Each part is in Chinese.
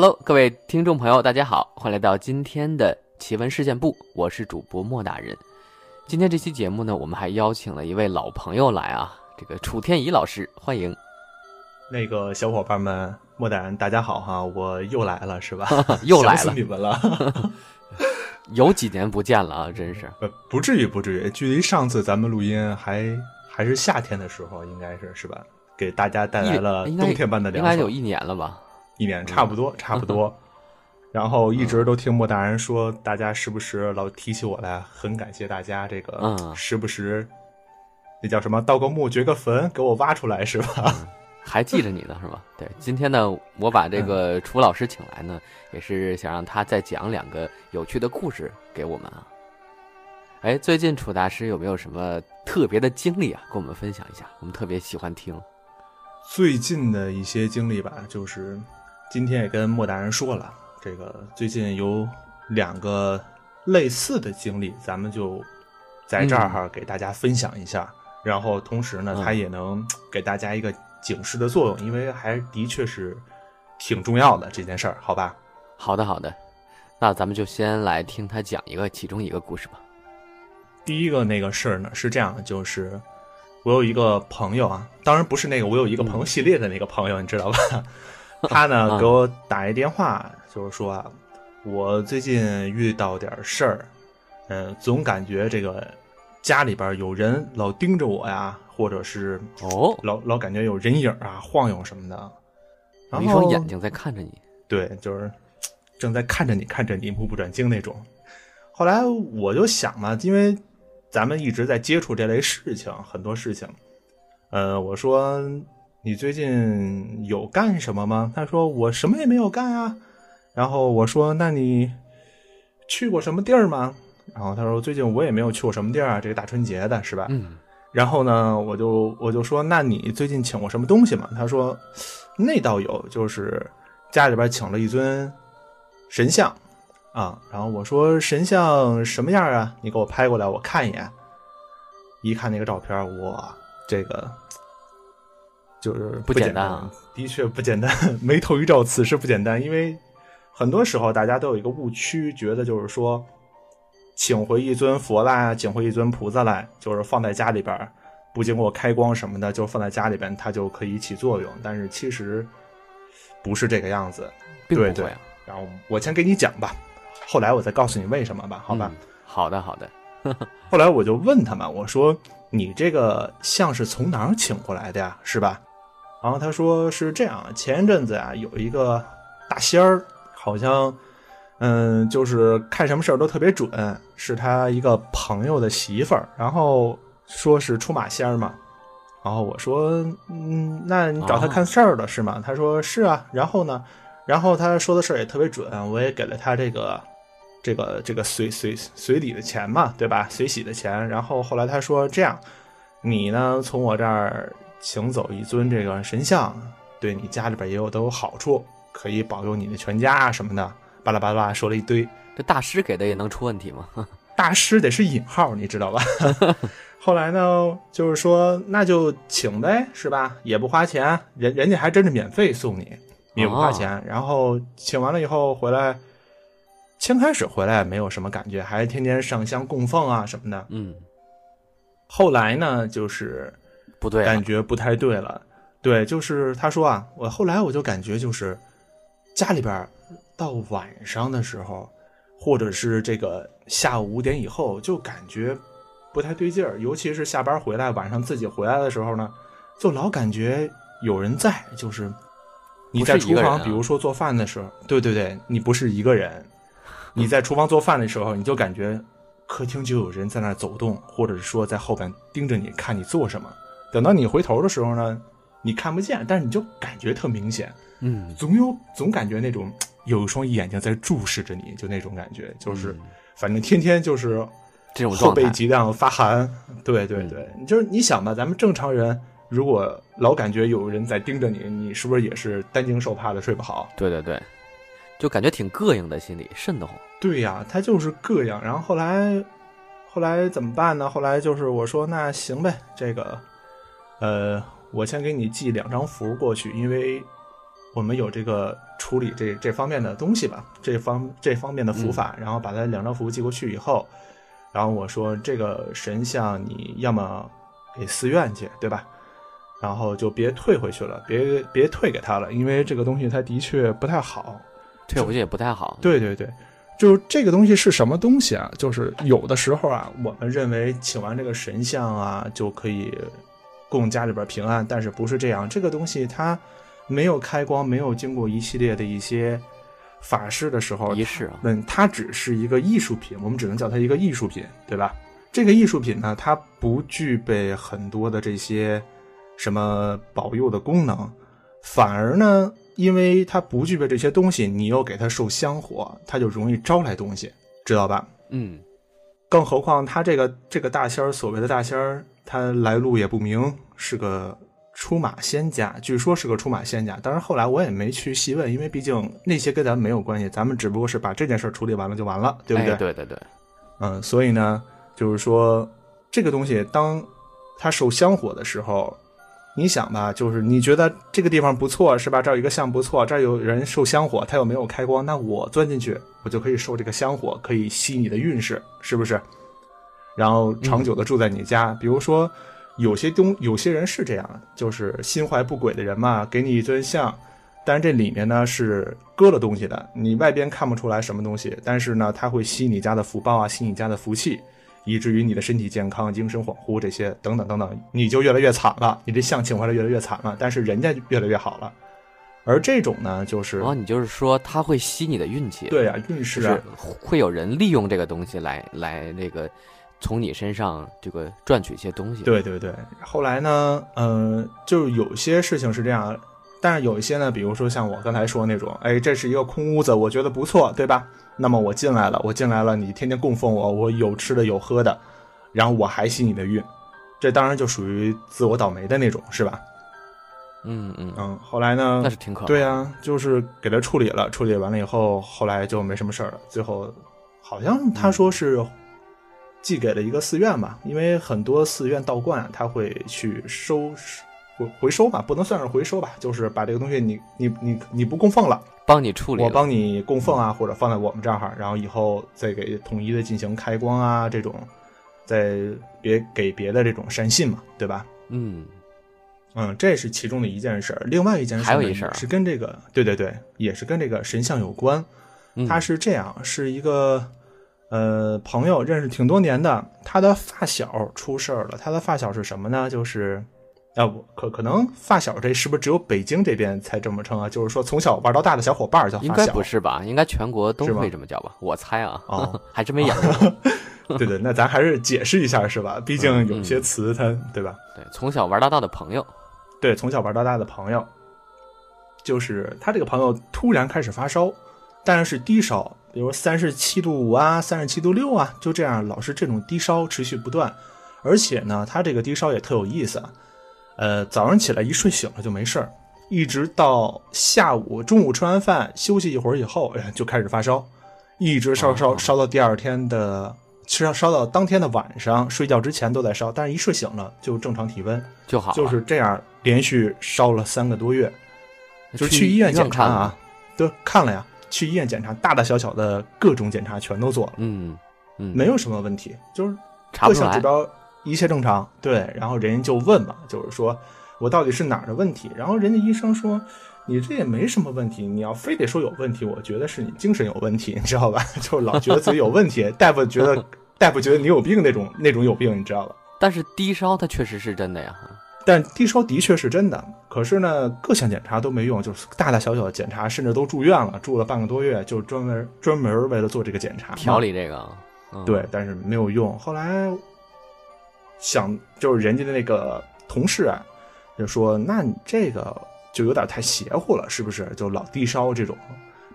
Hello，各位听众朋友，大家好，欢迎来到今天的奇闻事件部，我是主播莫大人。今天这期节目呢，我们还邀请了一位老朋友来啊，这个楚天怡老师，欢迎。那个小伙伴们，莫大人，大家好哈，我又来了是吧？又来了，你们了。有几年不见了啊，真是。呃，不至于，不至于，距离上次咱们录音还还是夏天的时候，应该是是吧？给大家带来了冬天般的凉爽。应该有一年了吧？一年差不多，差不多。然后一直都听莫大人说，大家时不时老提起我来，很感谢大家这个，时不时那叫什么，盗个墓掘个坟，给我挖出来是吧？还记着你呢是吧？对，今天呢，我把这个楚老师请来呢，也是想让他再讲两个有趣的故事给我们啊。哎，最近楚大师有没有什么特别的经历啊？跟我们分享一下，我们特别喜欢听。最近的一些经历吧，就是今天也跟莫大人说了，这个最近有两个类似的经历，咱们就在这儿哈给大家分享一下。然后同时呢，他也能给大家一个。警示的作用，因为还的确是挺重要的这件事儿，好吧？好的，好的，那咱们就先来听他讲一个其中一个故事吧。第一个那个事儿呢是这样的，就是我有一个朋友啊，当然不是那个我有一个朋友系列的那个朋友，你知道吧？他呢给我打一电话，就是说啊，我最近遇到点事儿，嗯，总感觉这个家里边有人老盯着我呀。或者是哦，老老感觉有人影啊晃悠什么的，然后一双眼睛在看着你，对，就是正在看着你，看着你目不转睛那种。后来我就想嘛，因为咱们一直在接触这类事情，很多事情，呃，我说你最近有干什么吗？他说我什么也没有干啊。然后我说那你去过什么地儿吗？然后他说最近我也没有去过什么地儿啊，这个大春节的是吧？嗯。然后呢，我就我就说，那你最近请过什么东西吗？他说，那倒有，就是家里边请了一尊神像啊。然后我说，神像什么样啊？你给我拍过来，我看一眼。一看那个照片，哇，这个就是不简单啊，的确不简单。眉头一皱，此事不简单。因为很多时候大家都有一个误区，觉得就是说。请回一尊佛来，请回一尊菩萨来，就是放在家里边，不经过开光什么的，就放在家里边，它就可以起作用。但是其实不是这个样子，对对。然后我先给你讲吧，后来我再告诉你为什么吧，好吧？好的好的。后来我就问他们，我说你这个像是从哪儿请过来的呀？是吧？然后他说是这样，前一阵子啊，有一个大仙儿，好像。嗯，就是看什么事儿都特别准，是他一个朋友的媳妇儿，然后说是出马仙儿嘛，然后我说，嗯，那你找他看事儿了是吗？他说是啊，然后呢，然后他说的事儿也特别准，我也给了他这个，这个这个随随随礼的钱嘛，对吧？随喜的钱，然后后来他说这样，你呢从我这儿请走一尊这个神像，对你家里边也有都有好处，可以保佑你的全家啊什么的。巴拉巴拉说了一堆，这大师给的也能出问题吗？大师得是引号，你知道吧？后来呢，就是说那就请呗，是吧？也不花钱，人人家还真是免费送你，也不花钱。然后请完了以后回来，先开始回来没有什么感觉，还天天上香供奉啊什么的。嗯。后来呢，就是不对，感觉不太对了。对，就是他说啊，我后来我就感觉就是家里边。到晚上的时候，或者是这个下午五点以后，就感觉不太对劲儿。尤其是下班回来，晚上自己回来的时候呢，就老感觉有人在。就是你在厨房，比如说做饭的时候，对对对，你不是一个人。你在厨房做饭的时候，你就感觉客厅就有人在那走动，或者是说在后边盯着你看你做什么。等到你回头的时候呢，你看不见，但是你就感觉特明显。嗯，总有总感觉那种。有一双眼睛在注视着你，就那种感觉，就是反正天天就是这种后背脊梁发寒。对对对，就是你想吧，咱们正常人如果老感觉有人在盯着你，你是不是也是担惊受怕的睡不好？对对对，就感觉挺膈应的，心里瘆得慌。对呀，他就是膈应。然后后来后来怎么办呢？后来就是我说那行呗，这个呃，我先给你寄两张符过去，因为。我们有这个处理这这方面的东西吧，这方这方面的符法，然后把它两张符寄过去以后，然后我说这个神像你要么给寺院去，对吧？然后就别退回去了，别别退给他了，因为这个东西它的确不太好。退回去也不太好。对对对，就是这个东西是什么东西啊？就是有的时候啊，我们认为请完这个神像啊就可以供家里边平安，但是不是这样？这个东西它没有开光，没有经过一系列的一些法事的时候，仪式啊，嗯，它只是一个艺术品，我们只能叫它一个艺术品，对吧？这个艺术品呢，它不具备很多的这些什么保佑的功能，反而呢，因为它不具备这些东西，你又给它受香火，它就容易招来东西，知道吧？嗯，更何况他这个这个大仙儿，所谓的大仙儿，他来路也不明，是个出马仙家，据说是个出马仙家。当然后来我也没去细问，因为毕竟那些跟咱们没有关系，咱们只不过是把这件事处理完了就完了，对不对？哎对对对，嗯，所以呢，就是说这个东西，当它受香火的时候，你想吧，就是你觉得这个地方不错，是吧？这儿有一个像不错，这儿有人受香火，他又没有开光，那我钻进去，我就可以受这个香火，可以吸你的运势，是不是？然后长久的住在你家，比如说有些东，有些人是这样，就是心怀不轨的人嘛，给你一尊像。但是这里面呢是搁了东西的，你外边看不出来什么东西，但是呢，它会吸你家的福报啊，吸你家的福气，以至于你的身体健康、精神恍惚这些等等等等，你就越来越惨了，你这相请回来越来越惨了，但是人家越来越好了。而这种呢，就是然后你就是说他会吸你的运气，对啊，运势啊就是，会有人利用这个东西来来那个从你身上这个赚取一些东西。，对对对。后来呢，嗯、就是有些事情是这样，但是有一些呢，比如说像我刚才说那种，哎，这是一个空屋子，我觉得不错，对吧？那么我进来了，我进来了，你天天供奉我，我有吃的有喝的，然后我还吸你的运，这当然就属于自我倒霉的那种，是吧？嗯嗯，嗯，后来呢那，是挺可。对啊，就是给他处理了，处理完了以后，后来就没什么事儿了。最后好像他说是寄给了一个寺院吧，因为很多寺院道观啊他会去收回回收吧，不能算是回收吧，就是把这个东西你你你你不供奉了，帮你处理，我帮你供奉啊，或者放在我们这儿，然后以后再给统一的进行开光啊，这种，再别给别的这种善信嘛，对吧？嗯嗯，这是其中的一件事儿。另外一件事儿还有一事儿啊是跟这个，对对对，也是跟这个神像有关。嗯，他是这样，是一个呃朋友，认识挺多年的，他的发小出事儿了。他的发小是什么呢？就是啊，我可可能发小这是不是只有北京这边才这么称啊？就是说从小玩到大的小伙伴儿叫应该。不是吧？应该全国都会这么叫吧？我猜啊，哦 还真没演过。对对，那咱还是解释一下是吧？毕竟有嗯些词它对吧？对，从小玩到大的朋友，对，从小玩到大的朋友，就是他这个朋友突然开始发烧，但是是低烧，比如三十七度五啊、三十七度六啊，就这样，老是这种低烧持续不断。而且呢，他这个低烧也特有意思啊，呃，早上起来一睡醒了就没事儿，一直到下午中午吃完饭休息一会儿以后，哎，就开始发烧，一直烧烧哦烧到第二天的。烧烧到当天的晚上，睡觉之前都在烧，但是一睡醒了就正常体温，就好，就是这样连续烧了三个多月，就是去去医院检查啊，都看了呀，去医院检查，大大小小的各种检查全都做了，嗯嗯，没有什么问题，就是。各项指标一切正常。对，然后人家就问嘛，就是说我到底是哪儿的问题？然后人家医生说。你这也没什么问题，你要非得说有问题，我觉得是你精神有问题，你知道吧？就是老觉得自己有问题，大夫觉得大夫觉得你有病那种那种有病，你知道吧？但是低烧它确实是真的呀。但低烧的确是真的，可是呢，各项检查都没用，就是大大小小的检查，甚至都住院了，住了半个多月，就专门专门为了做这个检查调。理这个，嗯、对，但是没有用。后来想，就是人家的那个同事啊，就说：“那你这个就有点太邪乎了，是不是？就老低烧这种，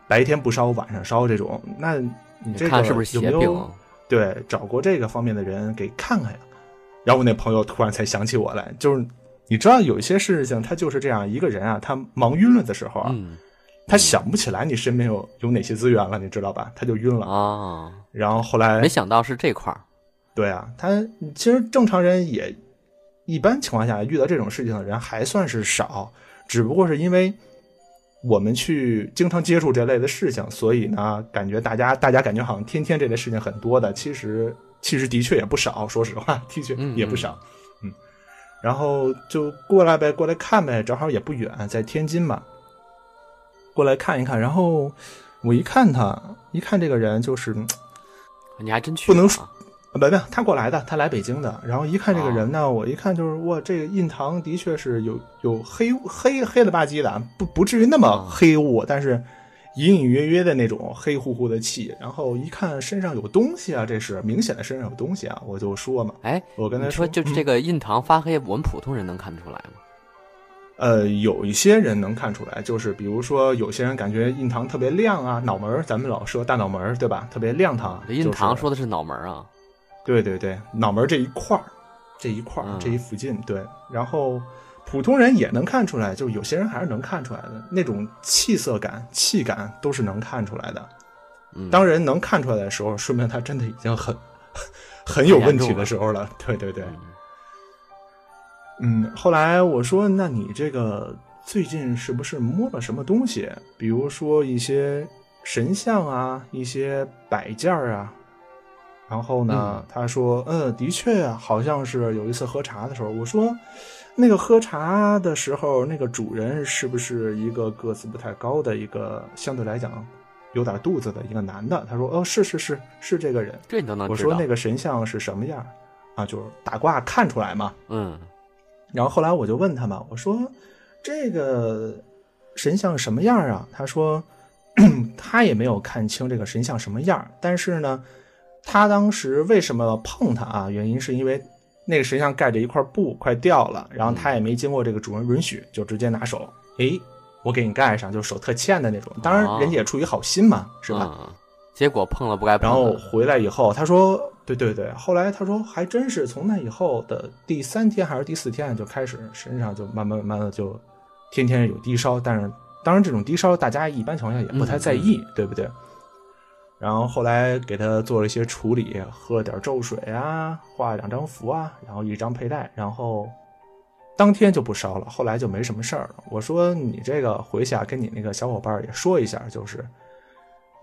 白天不烧，晚上烧这种，那你这个有没有？对，找过这个方面的人给看看呀。”然后我那朋友突然才想起我来，就是你知道有一些事情，他就是这样，一个人啊，他忙晕了的时候啊，嗯他想不起来你身边有有哪些资源了，你知道吧？他就晕了。啊，然后后来没想到是这块儿。对啊，他其实正常人也一般情况下遇到这种事情的人还算是少，只不过是因为我们去经常接触这类的事情，所以呢，感觉大家大家感觉好像天天这类事情很多的，其实其实的确也不少，说实话，的确嗯也不少。嗯，然后就过来呗，过来看呗，正好也不远，在天津嘛，过来看一看。然后我一看他，一看这个人就是，嗯你还真去不能了说不不，他过来的，他来北京的。然后一看这个人呢，我一看就是哇，这个印堂的确是有有黑黑黑了吧唧的，不不至于那么啊黑雾，但是隐隐约约的那种黑乎乎的气。然后一看身上有东西啊，这是明显的身上有东西啊，我就说嘛，哎，我跟他你说就是嗯这个印堂发黑，我们普通人能看得出来吗？呃，有一些人能看出来，就是比如说有些人感觉印堂特别亮啊，脑门儿，咱们老说大脑门儿，对吧？特别亮堂。这印堂说的是脑门儿啊，对对对，脑门儿这一块儿，这一块儿、嗯这一附近，对。然后普通人也能看出来，就是有些人还是能看出来的，那种气色感、气感都是能看出来的。嗯，当人能看出来的时候，说明他真的已经很 很有问题的时候了。对对对，嗯嗯。后来我说，那你这个最近是不是摸了什么东西？比如说一些神像啊，一些摆件儿啊。然后呢，嗯他说，嗯，的确啊，好像是有一次喝茶的时候，我说，那个喝茶的时候，那个主人是不是一个个子不太高的一个，相对来讲有点肚子的一个男的？他说，哦，是是是是这个人。这你都能。我说那个神像是什么样啊？就是打卦看出来嘛。嗯然后后来我就问他嘛，我说这个神像什么样啊？他说 他也没有看清这个神像什么样，但是呢，他当时为什么碰他啊？原因是因为那个神像盖着一块布快掉了，然后他也没经过这个主人允许，就直接拿手，诶，我给你盖上，就手特欠的那种。当然人家也出于好心嘛，是吧？嗯结果碰了不该碰然后。回来以后，他说：“对对对。”后来他说，还真是从那以后的第三天还是第四天就开始身上就慢慢慢慢的就天天有低烧，但是当然这种低烧大家一般情况下也不太在意，对不对？然后后来给他做了一些处理，喝了点咒水啊，画两张符啊，然后一张佩戴，然后当天就不烧了，后来就没什么事儿了。我说你这个回去啊，跟你那个小伙伴也说一下，就是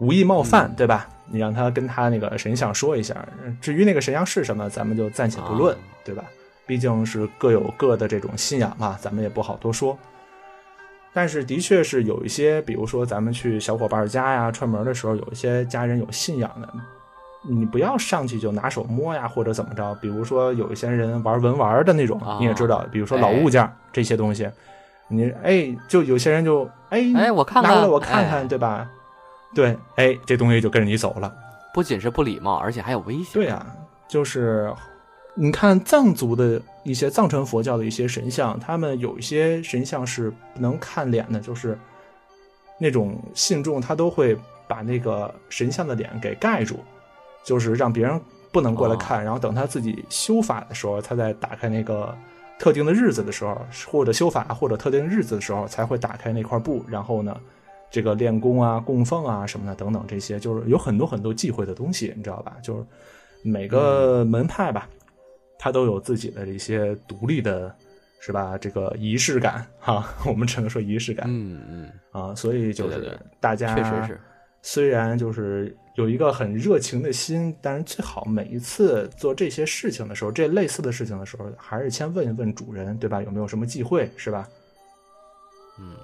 无意冒犯，对吧？你让他跟他那个神像说一下。至于那个神像是什么，咱们就暂且不论，啊对吧？毕竟是各有各的这种信仰嘛，咱们也不好多说。但是的确是有一些，比如说咱们去小伙伴家呀串门的时候，有一些家人有信仰的，你不要上去就拿手摸呀，或者怎么着。比如说有一些人玩文玩的那种，啊你也知道，比如说老物件、这些东西，你哎，就有些人就哎哎，我看看，拿过来我看看，哎对吧？对，哎，这东西就跟着你走了。不仅是不礼貌，而且还有危险。对呀、就是你看藏族的一些藏传佛教的一些神像，他们有一些神像是不能看脸的，就是那种信众他都会把那个神像的脸给盖住，就是让别人不能过来看，然后等他自己修法的时候，他再打开那个特定的日子的时候，或者修法或者特定日子的时候，才会打开那块布，然后呢。这个练功啊、供奉啊什么的等等，这些就是有很多很多忌讳的东西，你知道吧？就是每个门派吧，它都有自己的一些独立的，是吧？这个仪式感哈，我们只能说仪式感嗯嗯，啊，所以就是大家确实是。虽然就是有一个很热情的心，但是最好每一次做这些事情的时候，这类似的事情的时候，还是先问一问主人，对吧？有没有什么忌讳，是吧？嗯，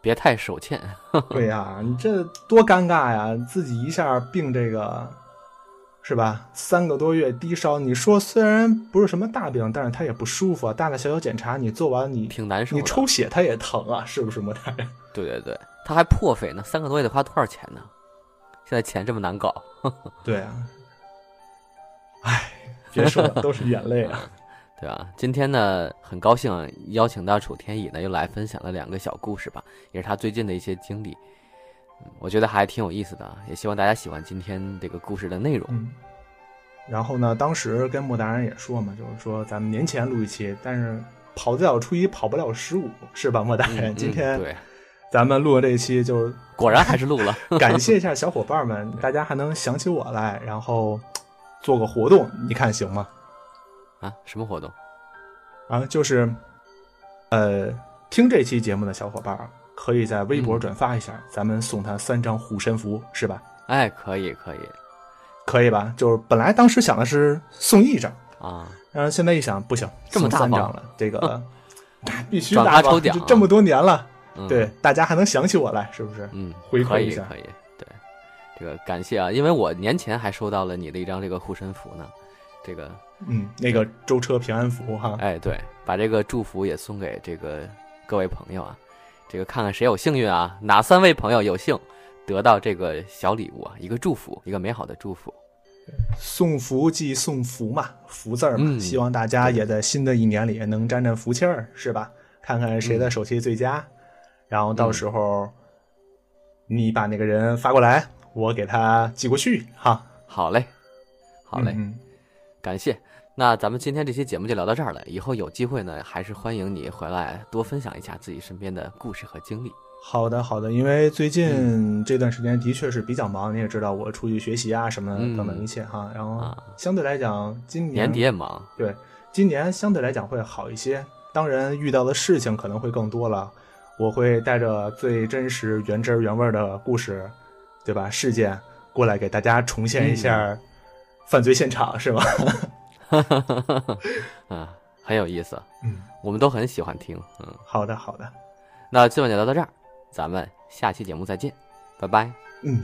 别太手欠。对呀、你这多尴尬呀！自己一下病这个，是吧？三个多月低烧，你说虽然不是什么大病，但是他也不舒服啊。大大小小检查你做完你，挺难受你抽血他也疼啊，是不是莫大人？对对对，他还破费呢，三个多月得花多少钱呢？现在钱这么难搞，对啊，唉，别说了，都是眼泪啊。对啊？今天呢，很高兴邀请到楚天乙呢，又来分享了两个小故事吧，也是他最近的一些经历。嗯，我觉得还挺有意思的，啊，也希望大家喜欢今天这个故事的内容。嗯，然后呢，当时跟莫大人也说嘛，就是说咱们年前录一期，但是跑得了初一，跑不了十五，是吧，莫大人？嗯今天嗯对，咱们录的这一期就是 果然还是录了。感谢一下小伙伴们，大家还能想起我来，然后做个活动，你看行吗？啊，什么活动？啊，就是，呃，听这期节目的小伙伴儿可以在微博嗯转发一下，咱们送他三张护身符，是吧？哎，可以可以。可以吧？就是本来当时想的是送一张，啊，然后现在一想不行，这么大张了，这个 必须转大方发抽奖这这么多年了，嗯、对，大家还能想起我来，是不是？嗯，回馈一下。可以可以，对，这个感谢啊，因为我年前还收到了你的一张这个护身符呢，这个嗯，那个舟车平安符哈，哎对，把这个祝福也送给这个各位朋友啊，这个看看谁有幸运啊，哪三位朋友有幸得到这个小礼物啊，一个祝福，一个美好的祝福，送福即送福嘛，福字儿嘛，嗯希望大家也在新的一年里能沾沾福气儿，是吧？看看谁的手气最佳，然后到时候你把那个人发过来，我给他寄过去哈。好嘞，好嘞，嗯感谢。那咱们今天这期节目就聊到这儿了，以后有机会呢，还是欢迎你回来多分享一下自己身边的故事和经历。好的，好的，因为最近这段时间的确是比较忙，你也知道我出去学习啊什么等等一切哈。然后啊相对来讲，今年年底也忙，对，今年相对来讲会好一些。当然，遇到的事情可能会更多了。我会带着最真实、原汁儿原味儿的故事，对吧？事件过来给大家重现一下犯罪现场，是吧？啊，很有意思，嗯，我们都很喜欢听。嗯，好的，好的，那今晚就聊到这儿，咱们下期节目再见，拜拜。嗯，